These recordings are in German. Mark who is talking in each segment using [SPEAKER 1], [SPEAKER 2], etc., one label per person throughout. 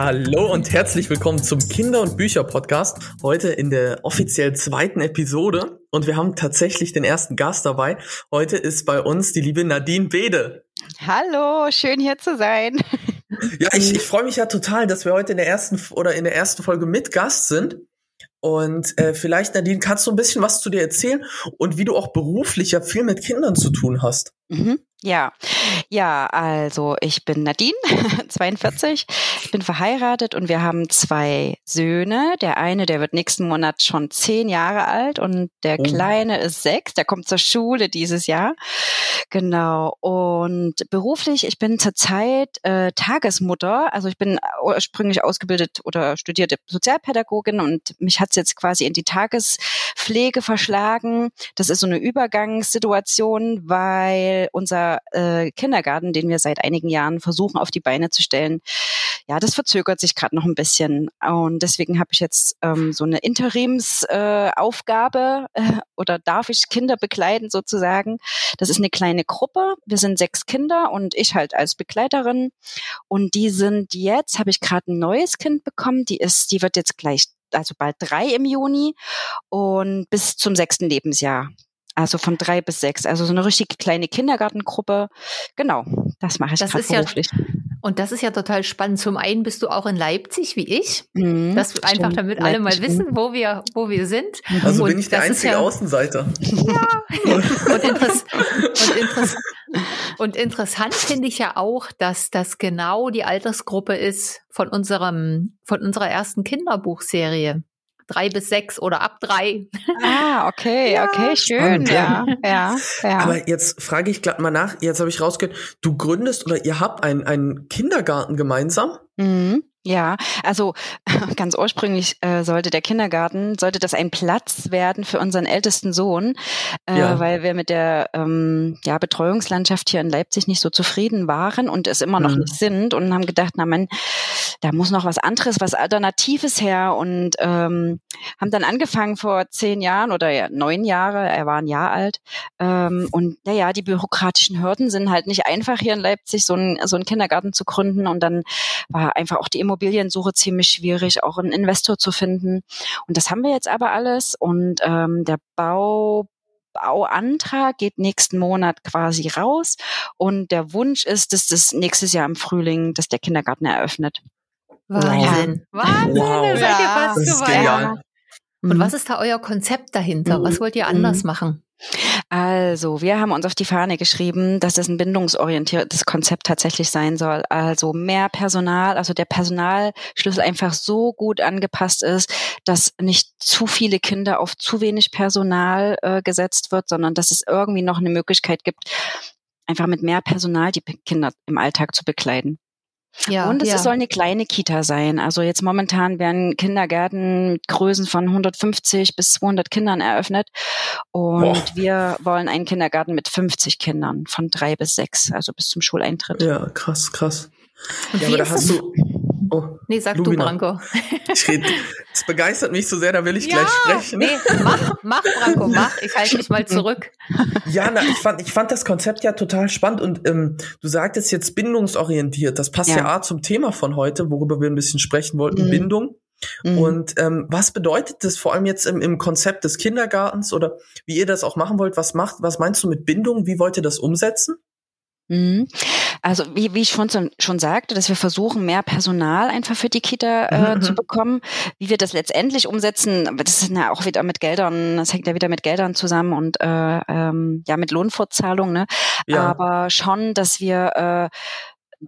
[SPEAKER 1] Hallo und herzlich willkommen zum Kinder- und Bücher-Podcast. Heute in der offiziell zweiten Episode. Und wir haben tatsächlich den ersten Gast dabei. Heute ist bei uns die liebe Nadine Bede.
[SPEAKER 2] Hallo, schön hier zu sein.
[SPEAKER 1] Ja, ich, ich freue mich ja total, dass wir heute in der ersten oder in der ersten Folge mit Gast sind. Und äh, vielleicht, Nadine, kannst du ein bisschen was zu dir erzählen und wie du auch beruflich ja viel mit Kindern zu tun hast?
[SPEAKER 2] Mhm. Ja, ja, also ich bin Nadine, 42, ich bin verheiratet und wir haben zwei Söhne. Der eine, der wird nächsten Monat schon zehn Jahre alt und der oh. Kleine ist sechs, der kommt zur Schule dieses Jahr. Genau. Und beruflich, ich bin zurzeit äh, Tagesmutter, also ich bin ursprünglich ausgebildet oder studierte Sozialpädagogin und mich hat's jetzt quasi in die Tagespflege verschlagen. Das ist so eine Übergangssituation, weil unser äh, Kindergarten, den wir seit einigen Jahren versuchen auf die Beine zu stellen, ja, das verzögert sich gerade noch ein bisschen. Und deswegen habe ich jetzt ähm, so eine Interimsaufgabe äh, äh, oder darf ich Kinder begleiten sozusagen. Das ist eine kleine Gruppe. Wir sind sechs Kinder und ich halt als Begleiterin. Und die sind jetzt, habe ich gerade ein neues Kind bekommen, die ist, die wird jetzt gleich also bald drei im Juni und bis zum sechsten Lebensjahr. Also von drei bis sechs. Also so eine richtig kleine Kindergartengruppe. Genau, das mache ich
[SPEAKER 3] das ist beruflich. Ja, und das ist ja total spannend. Zum einen bist du auch in Leipzig wie ich. Mhm, das stimmt. einfach, damit alle mal wissen, wo wir, wo wir sind.
[SPEAKER 1] Also und bin ich der einzige ja, Außenseiter. Ja.
[SPEAKER 3] und, interess und, interess und interessant finde ich ja auch, dass das genau die Altersgruppe ist von unserem, von unserer ersten Kinderbuchserie drei bis sechs oder ab drei.
[SPEAKER 2] Ah, okay, ja. okay, schön. Ja,
[SPEAKER 1] ja, ja. Aber jetzt frage ich glatt mal nach, jetzt habe ich rausgehört, du gründest oder ihr habt einen, einen Kindergarten gemeinsam?
[SPEAKER 2] Mhm. Ja, also ganz ursprünglich äh, sollte der Kindergarten, sollte das ein Platz werden für unseren ältesten Sohn, äh, ja. weil wir mit der ähm, ja, Betreuungslandschaft hier in Leipzig nicht so zufrieden waren und es immer noch mhm. nicht sind und haben gedacht, na man, da muss noch was anderes, was Alternatives her und ähm, haben dann angefangen vor zehn Jahren oder ja, neun Jahre, er war ein Jahr alt ähm, und naja, die bürokratischen Hürden sind halt nicht einfach hier in Leipzig, so ein so einen Kindergarten zu gründen und dann war einfach auch die Immobiliensuche ziemlich schwierig, auch einen Investor zu finden und das haben wir jetzt aber alles und ähm, der Bau Bauantrag geht nächsten Monat quasi raus und der Wunsch ist, dass das nächstes Jahr im Frühling, dass der Kindergarten eröffnet.
[SPEAKER 3] Wahnsinn. Wow. Wahnsinn, wow. seid ihr fast das ist genial. Und mhm. was ist da euer Konzept dahinter? Was wollt ihr anders mhm. machen?
[SPEAKER 2] Also, wir haben uns auf die Fahne geschrieben, dass es ein bindungsorientiertes Konzept tatsächlich sein soll. Also mehr Personal, also der Personalschlüssel einfach so gut angepasst ist, dass nicht zu viele Kinder auf zu wenig Personal äh, gesetzt wird, sondern dass es irgendwie noch eine Möglichkeit gibt, einfach mit mehr Personal die Kinder im Alltag zu bekleiden. Ja, und es ja. soll eine kleine Kita sein. Also jetzt momentan werden Kindergärten mit Größen von 150 bis 200 Kindern eröffnet. Und Boah. wir wollen einen Kindergarten mit 50 Kindern von drei bis sechs, also bis zum Schuleintritt.
[SPEAKER 1] Ja, krass, krass. Und ja, aber da hast du,
[SPEAKER 3] Oh, nee, sag Lumina. du, Branko.
[SPEAKER 1] Ich red, es begeistert mich so sehr, da will ich ja, gleich sprechen.
[SPEAKER 3] Nee, mach, mach, Branko, mach. Ich halte mich mal zurück.
[SPEAKER 1] Ja, na, ich fand, ich fand das Konzept ja total spannend und ähm, du sagtest jetzt bindungsorientiert. Das passt ja. ja zum Thema von heute, worüber wir ein bisschen sprechen wollten, mhm. Bindung. Mhm. Und ähm, was bedeutet das vor allem jetzt im, im Konzept des Kindergartens oder wie ihr das auch machen wollt? Was macht, was meinst du mit Bindung? Wie wollt ihr das umsetzen?
[SPEAKER 2] Mhm. Also wie, wie ich schon, schon sagte, dass wir versuchen, mehr Personal einfach für die Kita äh, mhm. zu mhm. bekommen. Wie wir das letztendlich umsetzen, das ist ja auch wieder mit Geldern, das hängt ja wieder mit Geldern zusammen und äh, ähm, ja mit Lohnfortzahlung. Ne? Ja. Aber schon, dass wir äh,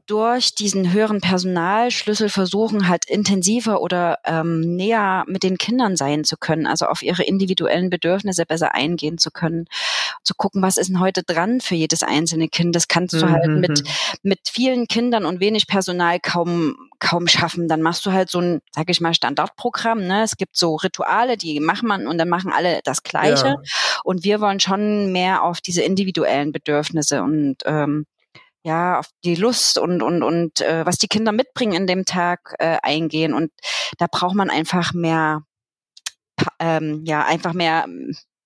[SPEAKER 2] durch diesen höheren Personalschlüssel versuchen, halt intensiver oder ähm, näher mit den Kindern sein zu können, also auf ihre individuellen Bedürfnisse besser eingehen zu können, zu gucken, was ist denn heute dran für jedes einzelne Kind. Das kannst du halt mhm. halt mit, mit vielen Kindern und wenig Personal kaum, kaum schaffen. Dann machst du halt so ein, sag ich mal, Standardprogramm. Ne? Es gibt so Rituale, die macht man und dann machen alle das Gleiche. Ja. Und wir wollen schon mehr auf diese individuellen Bedürfnisse und ähm, ja, auf die Lust und, und, und äh, was die Kinder mitbringen in dem Tag äh, eingehen. Und da braucht man einfach mehr, ähm, ja, einfach mehr,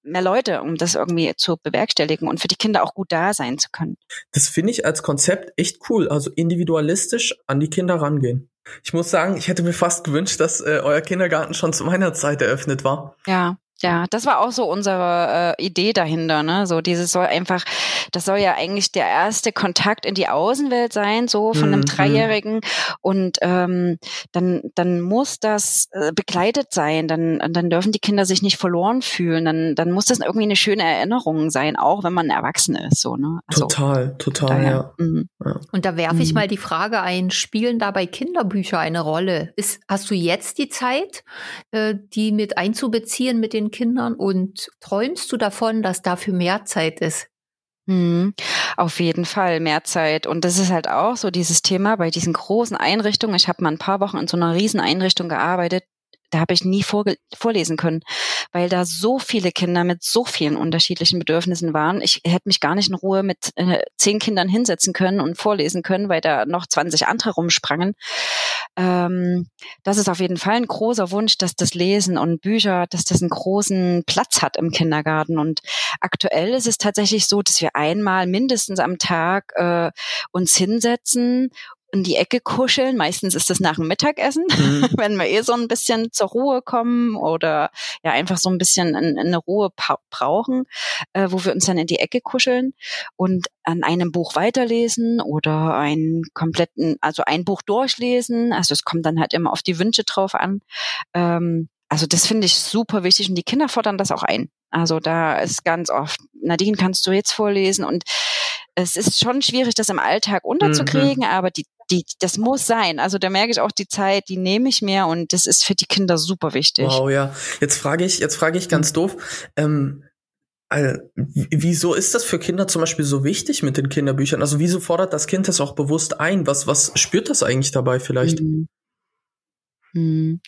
[SPEAKER 2] mehr Leute, um das irgendwie zu bewerkstelligen und für die Kinder auch gut da sein zu können.
[SPEAKER 1] Das finde ich als Konzept echt cool. Also individualistisch an die Kinder rangehen. Ich muss sagen, ich hätte mir fast gewünscht, dass äh, euer Kindergarten schon zu meiner Zeit eröffnet war.
[SPEAKER 2] Ja, ja, das war auch so unsere äh, Idee dahinter, ne? So dieses soll einfach, das soll ja eigentlich der erste Kontakt in die Außenwelt sein, so von einem mhm. Dreijährigen. Und ähm, dann, dann muss das äh, begleitet sein. Dann, dann dürfen die Kinder sich nicht verloren fühlen. Dann, dann muss das irgendwie eine schöne Erinnerung sein, auch wenn man erwachsen ist, so ne?
[SPEAKER 1] Also, total, total, daher, ja.
[SPEAKER 3] Mhm. ja. Und da werfe ich mhm. mal die Frage ein: Spielen dabei Kinderbücher eine Rolle? Ist, hast du jetzt die Zeit, äh, die mit einzubeziehen mit den Kindern und träumst du davon, dass dafür mehr Zeit ist?
[SPEAKER 2] Mhm. Auf jeden Fall mehr Zeit. Und das ist halt auch so dieses Thema bei diesen großen Einrichtungen. Ich habe mal ein paar Wochen in so einer riesen Einrichtung gearbeitet da habe ich nie vorlesen können, weil da so viele Kinder mit so vielen unterschiedlichen Bedürfnissen waren. Ich hätte mich gar nicht in Ruhe mit äh, zehn Kindern hinsetzen können und vorlesen können, weil da noch 20 andere rumsprangen. Ähm, das ist auf jeden Fall ein großer Wunsch, dass das Lesen und Bücher, dass das einen großen Platz hat im Kindergarten. Und aktuell ist es tatsächlich so, dass wir einmal mindestens am Tag äh, uns hinsetzen in die Ecke kuscheln. Meistens ist das nach dem Mittagessen, mhm. wenn wir eh so ein bisschen zur Ruhe kommen oder ja einfach so ein bisschen in, in eine Ruhe brauchen, äh, wo wir uns dann in die Ecke kuscheln und an einem Buch weiterlesen oder einen kompletten, also ein Buch durchlesen. Also es kommt dann halt immer auf die Wünsche drauf an. Ähm, also das finde ich super wichtig und die Kinder fordern das auch ein. Also da ist ganz oft, Nadine, kannst du jetzt vorlesen? Und es ist schon schwierig, das im Alltag unterzukriegen, mhm. aber die die, das muss sein. Also da merke ich auch die Zeit, die nehme ich mir und das ist für die Kinder super wichtig.
[SPEAKER 1] Wow, ja. Jetzt frage ich, jetzt frage ich ganz mhm. doof, ähm, also, wieso ist das für Kinder zum Beispiel so wichtig mit den Kinderbüchern? Also wieso fordert das Kind das auch bewusst ein? Was, was spürt das eigentlich dabei vielleicht? Mhm.
[SPEAKER 2] Mhm.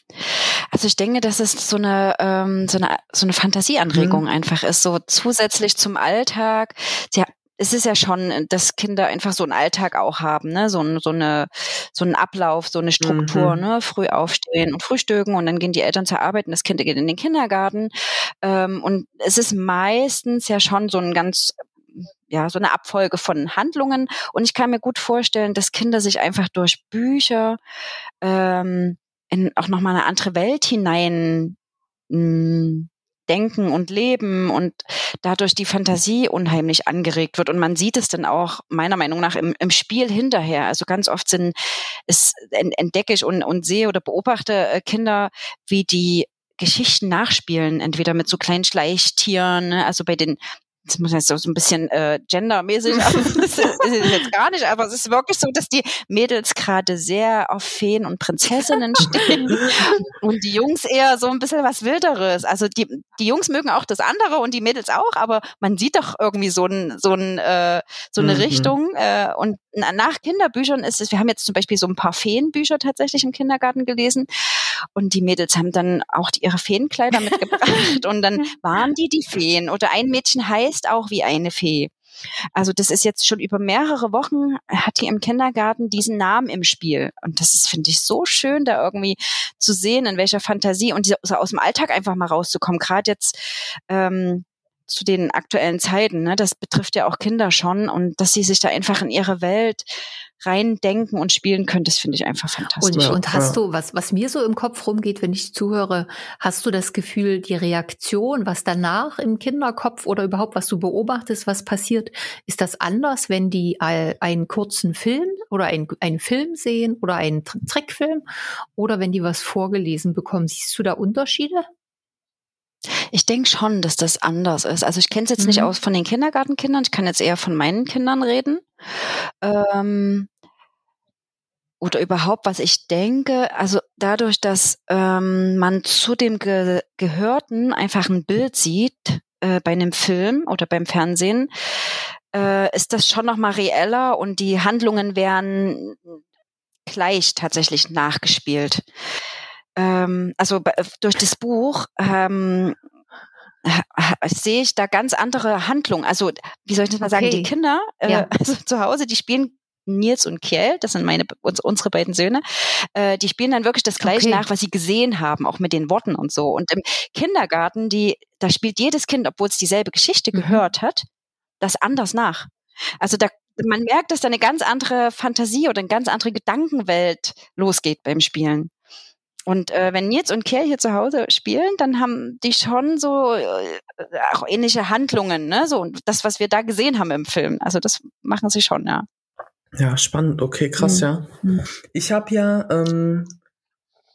[SPEAKER 2] Also ich denke, dass es so eine ähm, so eine so eine Fantasieanregung mhm. einfach ist, so zusätzlich zum Alltag. Sie es ist ja schon, dass Kinder einfach so einen Alltag auch haben, ne? so, so, eine, so einen Ablauf, so eine Struktur, mhm. ne? früh aufstehen und frühstücken und dann gehen die Eltern zur Arbeit und das Kind geht in den Kindergarten. Ähm, und es ist meistens ja schon so ein ganz ja, so eine Abfolge von Handlungen. Und ich kann mir gut vorstellen, dass Kinder sich einfach durch Bücher ähm, in auch nochmal eine andere Welt hinein mh, hm, denken und leben und dadurch die Fantasie unheimlich angeregt wird. Und man sieht es dann auch meiner Meinung nach im, im Spiel hinterher. Also ganz oft sind es entdecke ich und, und sehe oder beobachte äh, Kinder, wie die Geschichten nachspielen, entweder mit so kleinen Schleichtieren, ne? also bei den das muss jetzt so ein bisschen äh, gendermäßig, aber das ist jetzt gar nicht, aber es ist wirklich so, dass die Mädels gerade sehr auf Feen und Prinzessinnen stehen und die Jungs eher so ein bisschen was Wilderes. Also die, die Jungs mögen auch das andere und die Mädels auch, aber man sieht doch irgendwie so, ein, so, ein, äh, so eine mhm. Richtung. Äh, und nach Kinderbüchern ist es, wir haben jetzt zum Beispiel so ein paar Feenbücher tatsächlich im Kindergarten gelesen und die Mädels haben dann auch die, ihre Feenkleider mitgebracht und dann waren die die Feen oder ein Mädchen heißt auch wie eine Fee. Also das ist jetzt schon über mehrere Wochen, hat die im Kindergarten diesen Namen im Spiel. Und das ist, finde ich, so schön, da irgendwie zu sehen, in welcher Fantasie und so aus dem Alltag einfach mal rauszukommen. Gerade jetzt ähm, zu den aktuellen Zeiten. Ne? Das betrifft ja auch Kinder schon und dass sie sich da einfach in ihre Welt reindenken und spielen können, das finde ich einfach fantastisch.
[SPEAKER 3] Und, und hast du, was, was mir so im Kopf rumgeht, wenn ich zuhöre, hast du das Gefühl, die Reaktion, was danach im Kinderkopf oder überhaupt, was du beobachtest, was passiert, ist das anders, wenn die einen kurzen Film oder einen, einen Film sehen oder einen Trickfilm oder wenn die was vorgelesen bekommen? Siehst du da Unterschiede?
[SPEAKER 2] Ich denke schon, dass das anders ist. Also ich kenne es jetzt mhm. nicht aus von den Kindergartenkindern, ich kann jetzt eher von meinen Kindern reden. Ähm, oder überhaupt, was ich denke, also dadurch, dass ähm, man zu dem Ge Gehörten einfach ein Bild sieht äh, bei einem Film oder beim Fernsehen, äh, ist das schon nochmal reeller und die Handlungen werden gleich tatsächlich nachgespielt ähm, also durch das Buch ähm, sehe ich da ganz andere Handlungen. Also, wie soll ich das mal okay. sagen? Die Kinder äh, ja. also zu Hause, die spielen Nils und Kjell, das sind meine uns, unsere beiden Söhne, äh, die spielen dann wirklich das gleiche okay. nach, was sie gesehen haben, auch mit den Worten und so. Und im Kindergarten, die, da spielt jedes Kind, obwohl es dieselbe Geschichte mhm. gehört hat, das anders nach. Also da man merkt, dass da eine ganz andere Fantasie oder eine ganz andere Gedankenwelt losgeht beim Spielen. Und äh, wenn Nils und Kerl hier zu Hause spielen, dann haben die schon so äh, auch ähnliche Handlungen, ne? So und das, was wir da gesehen haben im Film. Also das machen sie schon, ja.
[SPEAKER 1] Ja, spannend. Okay, krass, mhm. ja. Mhm. Ich habe ja, ähm,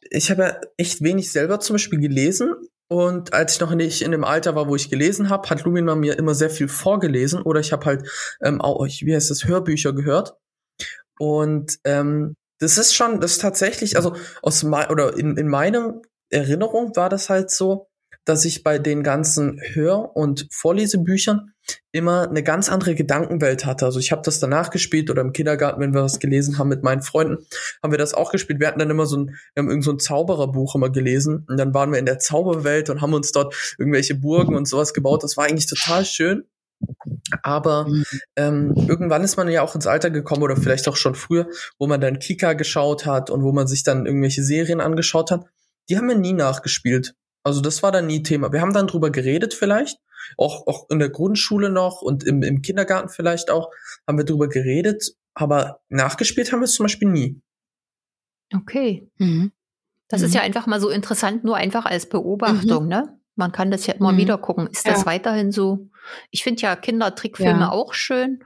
[SPEAKER 1] ich habe ja echt wenig selber zum Beispiel gelesen. Und als ich noch nicht in dem Alter war, wo ich gelesen habe, hat Lumina mir immer sehr viel vorgelesen. Oder ich habe halt ähm, auch, wie heißt das, Hörbücher gehört. Und ähm, das ist schon, das ist tatsächlich, also aus mein, oder in, in meinem Erinnerung war das halt so, dass ich bei den ganzen Hör- und Vorlesebüchern immer eine ganz andere Gedankenwelt hatte. Also ich habe das danach gespielt oder im Kindergarten, wenn wir was gelesen haben mit meinen Freunden, haben wir das auch gespielt. Wir hatten dann immer so ein, wir haben irgend so ein Zaubererbuch immer gelesen und dann waren wir in der Zauberwelt und haben uns dort irgendwelche Burgen und sowas gebaut. Das war eigentlich total schön. Aber mhm. ähm, irgendwann ist man ja auch ins Alter gekommen oder vielleicht auch schon früher, wo man dann Kika geschaut hat und wo man sich dann irgendwelche Serien angeschaut hat. Die haben wir nie nachgespielt. Also das war dann nie Thema. Wir haben dann drüber geredet vielleicht, auch, auch in der Grundschule noch und im, im Kindergarten vielleicht auch, haben wir drüber geredet, aber nachgespielt haben wir es zum Beispiel nie.
[SPEAKER 3] Okay. Mhm. Das mhm. ist ja einfach mal so interessant, nur einfach als Beobachtung, mhm. ne? Man kann das ja immer mhm. wieder gucken. Ist ja. das weiterhin so? Ich finde ja Kindertrickfilme ja. auch schön.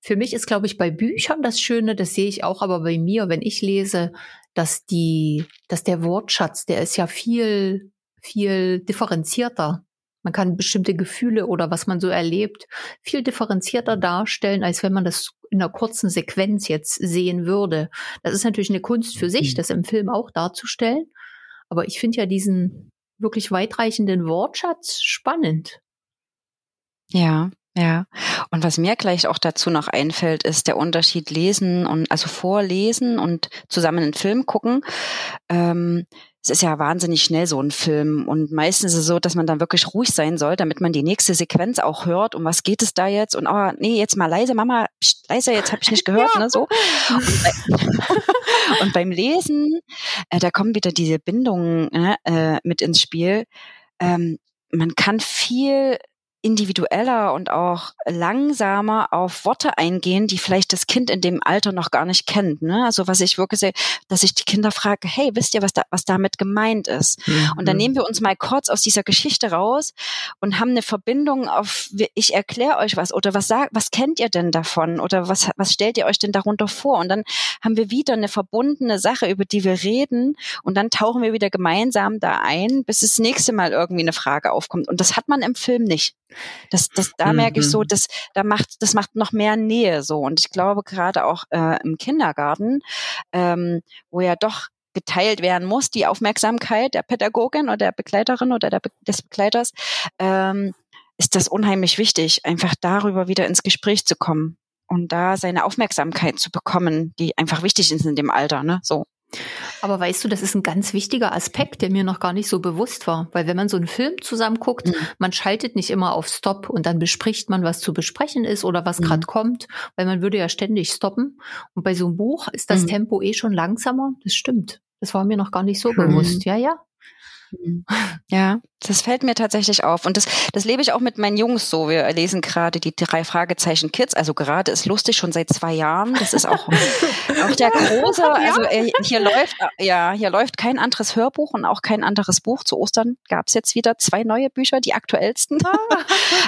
[SPEAKER 3] Für mich ist, glaube ich, bei Büchern das Schöne, das sehe ich auch aber bei mir, wenn ich lese, dass die, dass der Wortschatz, der ist ja viel, viel differenzierter. Man kann bestimmte Gefühle oder was man so erlebt viel differenzierter darstellen, als wenn man das in einer kurzen Sequenz jetzt sehen würde. Das ist natürlich eine Kunst für sich, mhm. das im Film auch darzustellen. Aber ich finde ja diesen wirklich weitreichenden Wortschatz spannend.
[SPEAKER 2] Ja, ja. Und was mir gleich auch dazu noch einfällt, ist der Unterschied lesen und also vorlesen und zusammen einen Film gucken. Ähm, es ist ja wahnsinnig schnell so ein Film und meistens ist es so, dass man dann wirklich ruhig sein soll, damit man die nächste Sequenz auch hört. Um was geht es da jetzt? Und oh, nee, jetzt mal leise, Mama, pst, leise, jetzt habe ich nicht gehört, ja. ne, so. Und, bei, und beim Lesen, äh, da kommen wieder diese Bindungen ne, äh, mit ins Spiel. Ähm, man kann viel individueller und auch langsamer auf Worte eingehen, die vielleicht das Kind in dem Alter noch gar nicht kennt. Ne? Also was ich wirklich sehe, dass ich die Kinder frage, hey, wisst ihr, was, da, was damit gemeint ist? Mhm. Und dann nehmen wir uns mal kurz aus dieser Geschichte raus und haben eine Verbindung auf, ich erkläre euch was oder was sagt, was kennt ihr denn davon oder was, was stellt ihr euch denn darunter vor? Und dann haben wir wieder eine verbundene Sache, über die wir reden und dann tauchen wir wieder gemeinsam da ein, bis das nächste Mal irgendwie eine Frage aufkommt. Und das hat man im Film nicht. Das, das, da mhm. merke ich so, mhm. dass da macht, das macht noch mehr Nähe so. Und ich glaube gerade auch äh, im Kindergarten, ähm, wo ja doch geteilt werden muss, die Aufmerksamkeit der Pädagogin oder der Begleiterin oder der Be des Begleiters, ähm, ist das unheimlich wichtig, einfach darüber wieder ins Gespräch zu kommen und da seine Aufmerksamkeit zu bekommen, die einfach wichtig ist in dem Alter, ne? So.
[SPEAKER 3] Aber weißt du, das ist ein ganz wichtiger Aspekt, der mir noch gar nicht so bewusst war. Weil wenn man so einen Film zusammen guckt, mhm. man schaltet nicht immer auf Stop und dann bespricht man, was zu besprechen ist oder was mhm. gerade kommt, weil man würde ja ständig stoppen. Und bei so einem Buch ist das mhm. Tempo eh schon langsamer. Das stimmt. Das war mir noch gar nicht so bewusst. Ja, ja.
[SPEAKER 2] Mhm. Ja, das fällt mir tatsächlich auf. Und das, das lebe ich auch mit meinen Jungs so. Wir lesen gerade die drei Fragezeichen Kids. Also gerade ist lustig schon seit zwei Jahren. Das ist auch, auch der große. Also äh, hier läuft, ja, hier läuft kein anderes Hörbuch und auch kein anderes Buch. Zu Ostern gab es jetzt wieder zwei neue Bücher, die aktuellsten. Ah.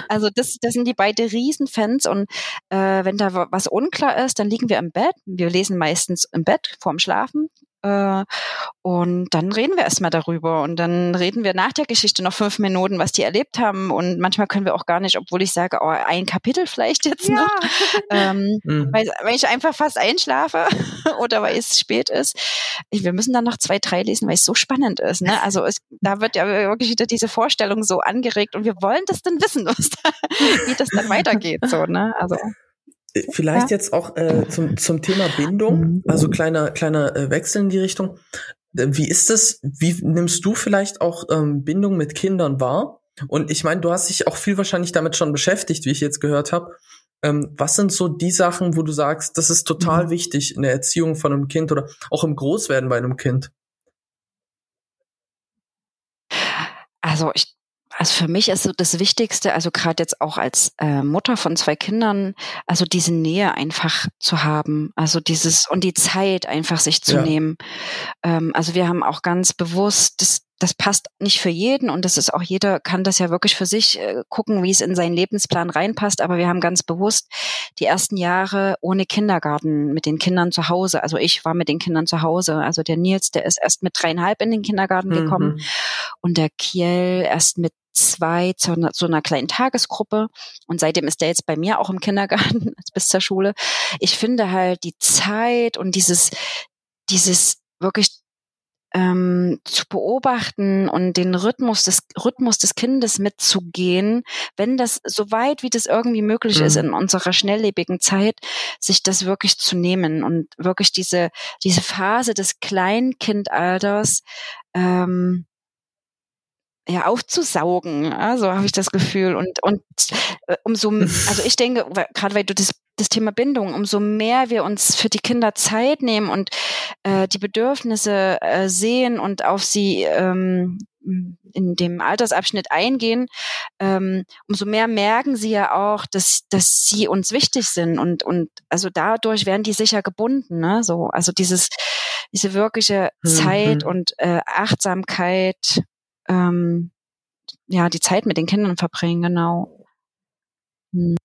[SPEAKER 2] Also das, das sind die beiden Riesenfans. Und äh, wenn da was unklar ist, dann liegen wir im Bett. Wir lesen meistens im Bett vorm Schlafen äh, und dann reden wir erstmal darüber und dann reden wir nach der Geschichte noch fünf Minuten, was die erlebt haben. Und manchmal können wir auch gar nicht, obwohl ich sage, oh, ein Kapitel vielleicht jetzt ja. noch, ähm, mhm. weil, weil ich einfach fast einschlafe oder weil es spät ist. Wir müssen dann noch zwei, drei lesen, weil es so spannend ist. Ne? Also es, da wird ja wirklich wieder diese Vorstellung so angeregt und wir wollen das dann wissen, was da, wie das dann weitergeht. So, ne? Also
[SPEAKER 1] Vielleicht jetzt auch äh, zum, zum Thema Bindung, mhm. also kleiner, kleiner äh, Wechsel in die Richtung. Äh, wie ist es, wie nimmst du vielleicht auch ähm, Bindung mit Kindern wahr? Und ich meine, du hast dich auch viel wahrscheinlich damit schon beschäftigt, wie ich jetzt gehört habe. Ähm, was sind so die Sachen, wo du sagst, das ist total mhm. wichtig in der Erziehung von einem Kind oder auch im Großwerden bei einem Kind?
[SPEAKER 2] Also ich also für mich ist so das Wichtigste, also gerade jetzt auch als äh, Mutter von zwei Kindern, also diese Nähe einfach zu haben, also dieses und die Zeit einfach sich zu ja. nehmen. Ähm, also wir haben auch ganz bewusst, das, das passt nicht für jeden und das ist auch jeder kann das ja wirklich für sich äh, gucken, wie es in seinen Lebensplan reinpasst. Aber wir haben ganz bewusst die ersten Jahre ohne Kindergarten mit den Kindern zu Hause. Also ich war mit den Kindern zu Hause. Also der Nils, der ist erst mit dreieinhalb in den Kindergarten gekommen mhm. und der Kiel erst mit zwei zu einer, zu einer kleinen Tagesgruppe und seitdem ist der jetzt bei mir auch im Kindergarten bis zur Schule. Ich finde halt die Zeit und dieses, dieses wirklich ähm, zu beobachten und den Rhythmus des Rhythmus des Kindes mitzugehen, wenn das so weit wie das irgendwie möglich mhm. ist in unserer schnelllebigen Zeit, sich das wirklich zu nehmen und wirklich diese diese Phase des Kleinkindalters ähm, ja aufzusaugen, also habe ich das Gefühl und und äh, umso also ich denke gerade weil du das das Thema Bindung umso mehr wir uns für die Kinder Zeit nehmen und äh, die Bedürfnisse äh, sehen und auf sie ähm, in dem Altersabschnitt eingehen, ähm, umso mehr merken sie ja auch, dass, dass sie uns wichtig sind und, und also dadurch werden die sicher gebunden, ne? So, also dieses, diese wirkliche mhm. Zeit und äh, Achtsamkeit ähm, ja, die Zeit mit den Kindern verbringen, genau.
[SPEAKER 1] Hm.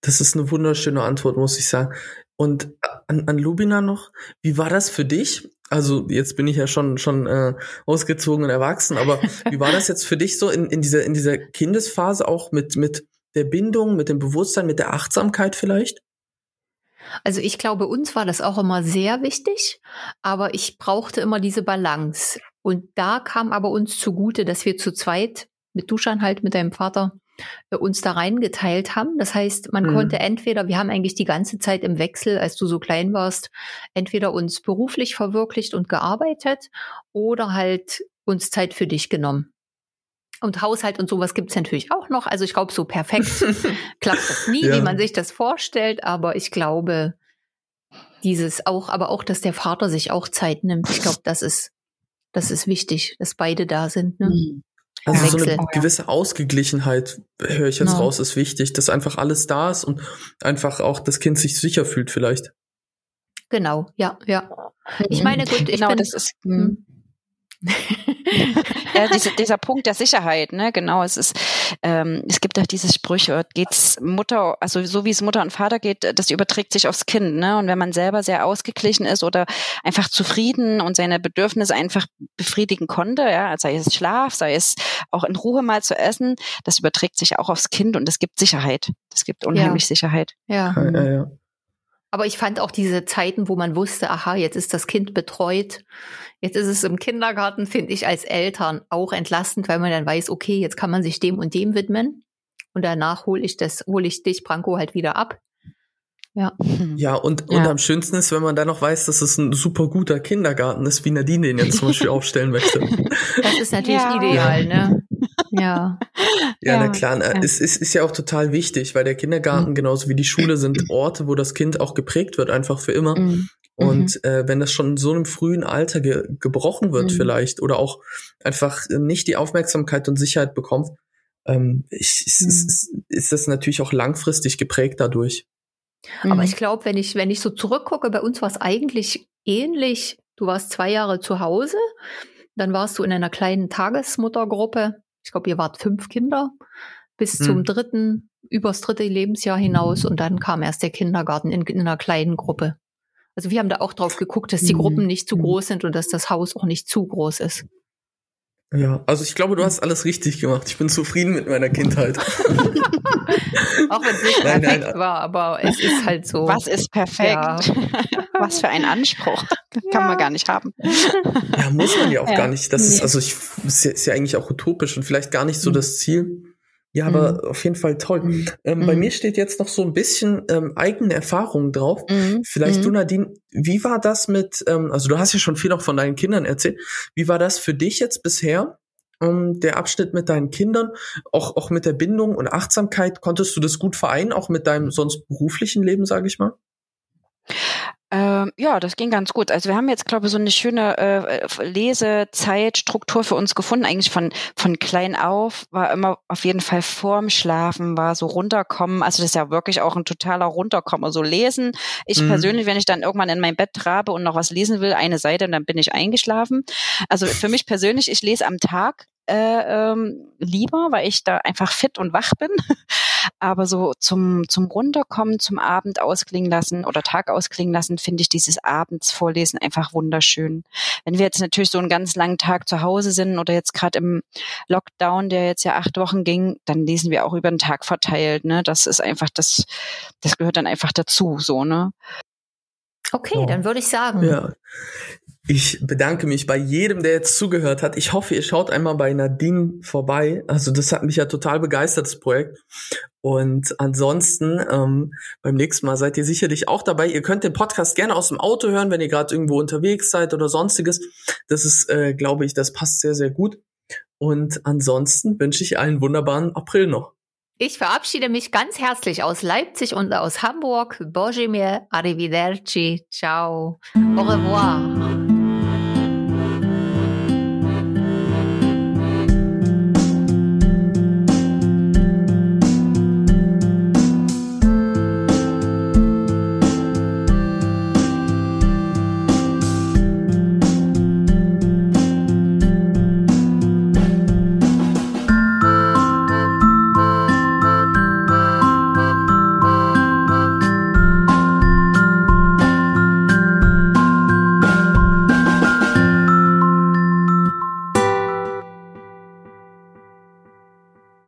[SPEAKER 1] Das ist eine wunderschöne Antwort, muss ich sagen. Und an, an Lubina noch, wie war das für dich? Also jetzt bin ich ja schon schon äh, ausgezogen und erwachsen, aber wie war das jetzt für dich so in, in dieser in dieser Kindesphase auch mit mit der Bindung, mit dem Bewusstsein, mit der Achtsamkeit vielleicht?
[SPEAKER 3] Also ich glaube, uns war das auch immer sehr wichtig, aber ich brauchte immer diese Balance. Und da kam aber uns zugute, dass wir zu zweit mit Duschan halt, mit deinem Vater, äh, uns da reingeteilt haben. Das heißt, man mhm. konnte entweder, wir haben eigentlich die ganze Zeit im Wechsel, als du so klein warst, entweder uns beruflich verwirklicht und gearbeitet oder halt uns Zeit für dich genommen. Und Haushalt und sowas gibt's natürlich auch noch. Also ich glaube, so perfekt klappt das nie, ja. wie man sich das vorstellt. Aber ich glaube, dieses auch, aber auch, dass der Vater sich auch Zeit nimmt. Ich glaube, das ist das ist wichtig, dass beide da sind. Ne? Mhm.
[SPEAKER 1] Also ja, so eine gewisse Ausgeglichenheit, höre ich jetzt no. raus, ist wichtig, dass einfach alles da ist und einfach auch das Kind sich sicher fühlt vielleicht.
[SPEAKER 3] Genau, ja, ja. Ich meine, gut, ich
[SPEAKER 2] genau,
[SPEAKER 3] bin,
[SPEAKER 2] das ist, hm ja, diese, dieser Punkt der Sicherheit, ne, genau. Es ist, ähm, es gibt auch diese Sprüche, geht's Mutter, also so wie es Mutter und Vater geht, das überträgt sich aufs Kind, ne. Und wenn man selber sehr ausgeglichen ist oder einfach zufrieden und seine Bedürfnisse einfach befriedigen konnte, ja, sei es Schlaf, sei es auch in Ruhe mal zu essen, das überträgt sich auch aufs Kind und es gibt Sicherheit. Das gibt unheimlich ja. Sicherheit.
[SPEAKER 3] Ja. ja, ja, ja. Aber ich fand auch diese Zeiten, wo man wusste, aha, jetzt ist das Kind betreut, jetzt ist es im Kindergarten, finde ich als Eltern auch entlastend, weil man dann weiß, okay, jetzt kann man sich dem und dem widmen. Und danach hole ich das, hole ich dich, Branko, halt wieder ab.
[SPEAKER 1] Ja. Ja, und, ja. und am schönsten ist, wenn man dann noch weiß, dass es ein super guter Kindergarten ist, wie Nadine den jetzt zum Beispiel aufstellen möchte.
[SPEAKER 3] Das ist natürlich ja. ideal, ne? Ja.
[SPEAKER 1] Ja, ja na klar. Ja. Es, es ist ja auch total wichtig, weil der Kindergarten mhm. genauso wie die Schule sind Orte, wo das Kind auch geprägt wird, einfach für immer. Mhm. Und mhm. äh, wenn das schon in so einem frühen Alter ge gebrochen wird mhm. vielleicht oder auch einfach nicht die Aufmerksamkeit und Sicherheit bekommt, ähm, ich, ist, mhm. ist, ist das natürlich auch langfristig geprägt dadurch.
[SPEAKER 3] Aber mhm. ich glaube, wenn ich, wenn ich so zurückgucke, bei uns war es eigentlich ähnlich. Du warst zwei Jahre zu Hause, dann warst du in einer kleinen Tagesmuttergruppe ich glaube, ihr wart fünf Kinder bis hm. zum dritten, übers dritte Lebensjahr hinaus und dann kam erst der Kindergarten in, in einer kleinen Gruppe. Also wir haben da auch drauf geguckt, dass die hm. Gruppen nicht zu hm. groß sind und dass das Haus auch nicht zu groß ist.
[SPEAKER 1] Ja, also ich glaube, du hast alles richtig gemacht. Ich bin zufrieden mit meiner Kindheit.
[SPEAKER 3] Auch wenn es nicht nein, perfekt nein, war, aber es ist halt so.
[SPEAKER 2] Was ist perfekt? Ja. Was für ein Anspruch. Kann ja. man gar nicht haben.
[SPEAKER 1] Ja, muss man ja auch ja. gar nicht. Das nee. ist, also ich, ist ja eigentlich auch utopisch und vielleicht gar nicht so mhm. das Ziel. Ja, aber mhm. auf jeden Fall toll. Mhm. Ähm, mhm. Bei mir steht jetzt noch so ein bisschen ähm, eigene Erfahrungen drauf. Mhm. Vielleicht du, mhm. Nadine, wie war das mit, ähm, also du hast ja schon viel auch von deinen Kindern erzählt. Wie war das für dich jetzt bisher? Ähm, der Abschnitt mit deinen Kindern, auch, auch mit der Bindung und Achtsamkeit, konntest du das gut vereinen, auch mit deinem sonst beruflichen Leben, sage ich mal?
[SPEAKER 2] Ähm, ja, das ging ganz gut. Also wir haben jetzt, glaube ich, so eine schöne äh, Lesezeitstruktur für uns gefunden. Eigentlich von, von klein auf war immer auf jeden Fall vorm Schlafen, war so runterkommen. Also das ist ja wirklich auch ein totaler Runterkommen. So lesen. Ich mhm. persönlich, wenn ich dann irgendwann in mein Bett trabe und noch was lesen will, eine Seite, dann bin ich eingeschlafen. Also für mich persönlich, ich lese am Tag äh, ähm, lieber, weil ich da einfach fit und wach bin. Aber so zum, zum Runterkommen, zum Abend ausklingen lassen oder Tag ausklingen lassen, finde ich dieses Abends Vorlesen einfach wunderschön. Wenn wir jetzt natürlich so einen ganz langen Tag zu Hause sind oder jetzt gerade im Lockdown, der jetzt ja acht Wochen ging, dann lesen wir auch über den Tag verteilt. Ne? Das ist einfach, das, das gehört dann einfach dazu, so, ne?
[SPEAKER 3] Okay, oh. dann würde ich sagen.
[SPEAKER 1] Ja. Ich bedanke mich bei jedem, der jetzt zugehört hat. Ich hoffe, ihr schaut einmal bei Nadine vorbei. Also das hat mich ja total begeistert, das Projekt. Und ansonsten, ähm, beim nächsten Mal seid ihr sicherlich auch dabei. Ihr könnt den Podcast gerne aus dem Auto hören, wenn ihr gerade irgendwo unterwegs seid oder sonstiges. Das ist, äh, glaube ich, das passt sehr, sehr gut. Und ansonsten wünsche ich einen wunderbaren April noch.
[SPEAKER 3] Ich verabschiede mich ganz herzlich aus Leipzig und aus Hamburg. Božimir, arrivederci, ciao, au revoir.